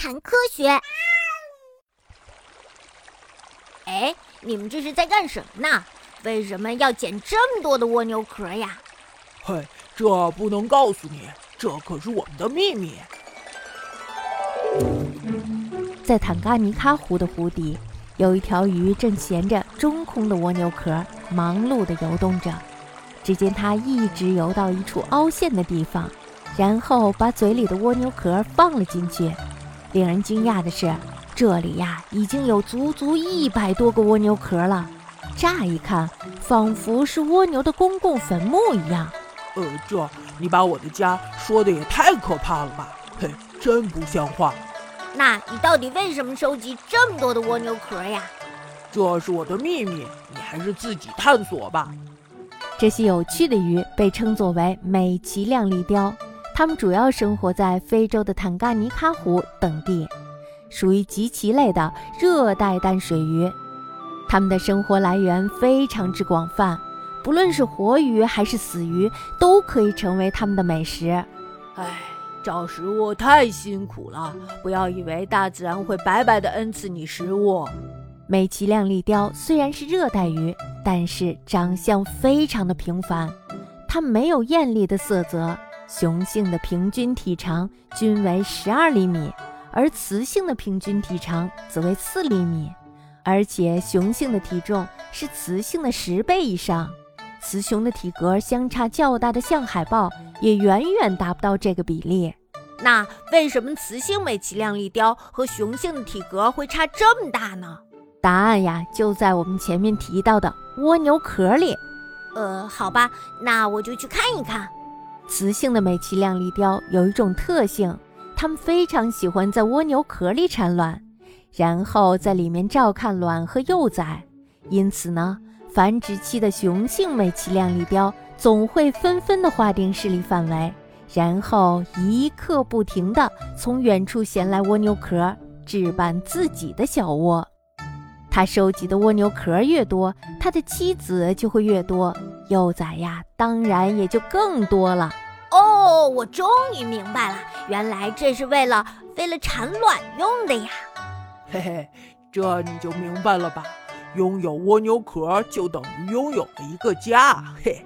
谈科学。哎，你们这是在干什么呢？为什么要捡这么多的蜗牛壳呀？嘿，这不能告诉你，这可是我们的秘密。在坦嘎尼喀湖的湖底，有一条鱼正衔着中空的蜗牛壳，忙碌地游动着。只见它一直游到一处凹陷的地方，然后把嘴里的蜗牛壳放了进去。令人惊讶的是，这里呀已经有足足一百多个蜗牛壳了。乍一看，仿佛是蜗牛的公共坟墓一样。呃，这你把我的家说的也太可怕了吧？嘿，真不像话。那你到底为什么收集这么多的蜗牛壳呀？这是我的秘密，你还是自己探索吧。这些有趣的鱼被称作为美奇亮丽鲷，它们主要生活在非洲的坦噶尼卡湖等地，属于极鳍类的热带淡水鱼。它们的生活来源非常之广泛，不论是活鱼还是死鱼，都可以成为它们的美食。唉。找食物太辛苦了，不要以为大自然会白白的恩赐你食物。美其亮丽鲷虽然是热带鱼，但是长相非常的平凡，它没有艳丽的色泽，雄性的平均体长均为十二厘米，而雌性的平均体长则为四厘米，而且雄性的体重是雌性的十倍以上，雌雄的体格相差较大的象海豹。也远远达不到这个比例。那为什么雌性美鳍亮丽雕和雄性的体格会差这么大呢？答案呀，就在我们前面提到的蜗牛壳里。呃，好吧，那我就去看一看。雌性的美鳍亮丽雕有一种特性，它们非常喜欢在蜗牛壳里产卵，然后在里面照看卵和幼崽。因此呢，繁殖期的雄性美鳍亮丽雕。总会纷纷地划定势力范围，然后一刻不停地从远处衔来蜗牛壳，置办自己的小窝。他收集的蜗牛壳越多，他的妻子就会越多，幼崽呀，当然也就更多了。哦，我终于明白了，原来这是为了为了产卵用的呀！嘿嘿，这你就明白了吧？拥有蜗牛壳就等于拥有了一个家，嘿。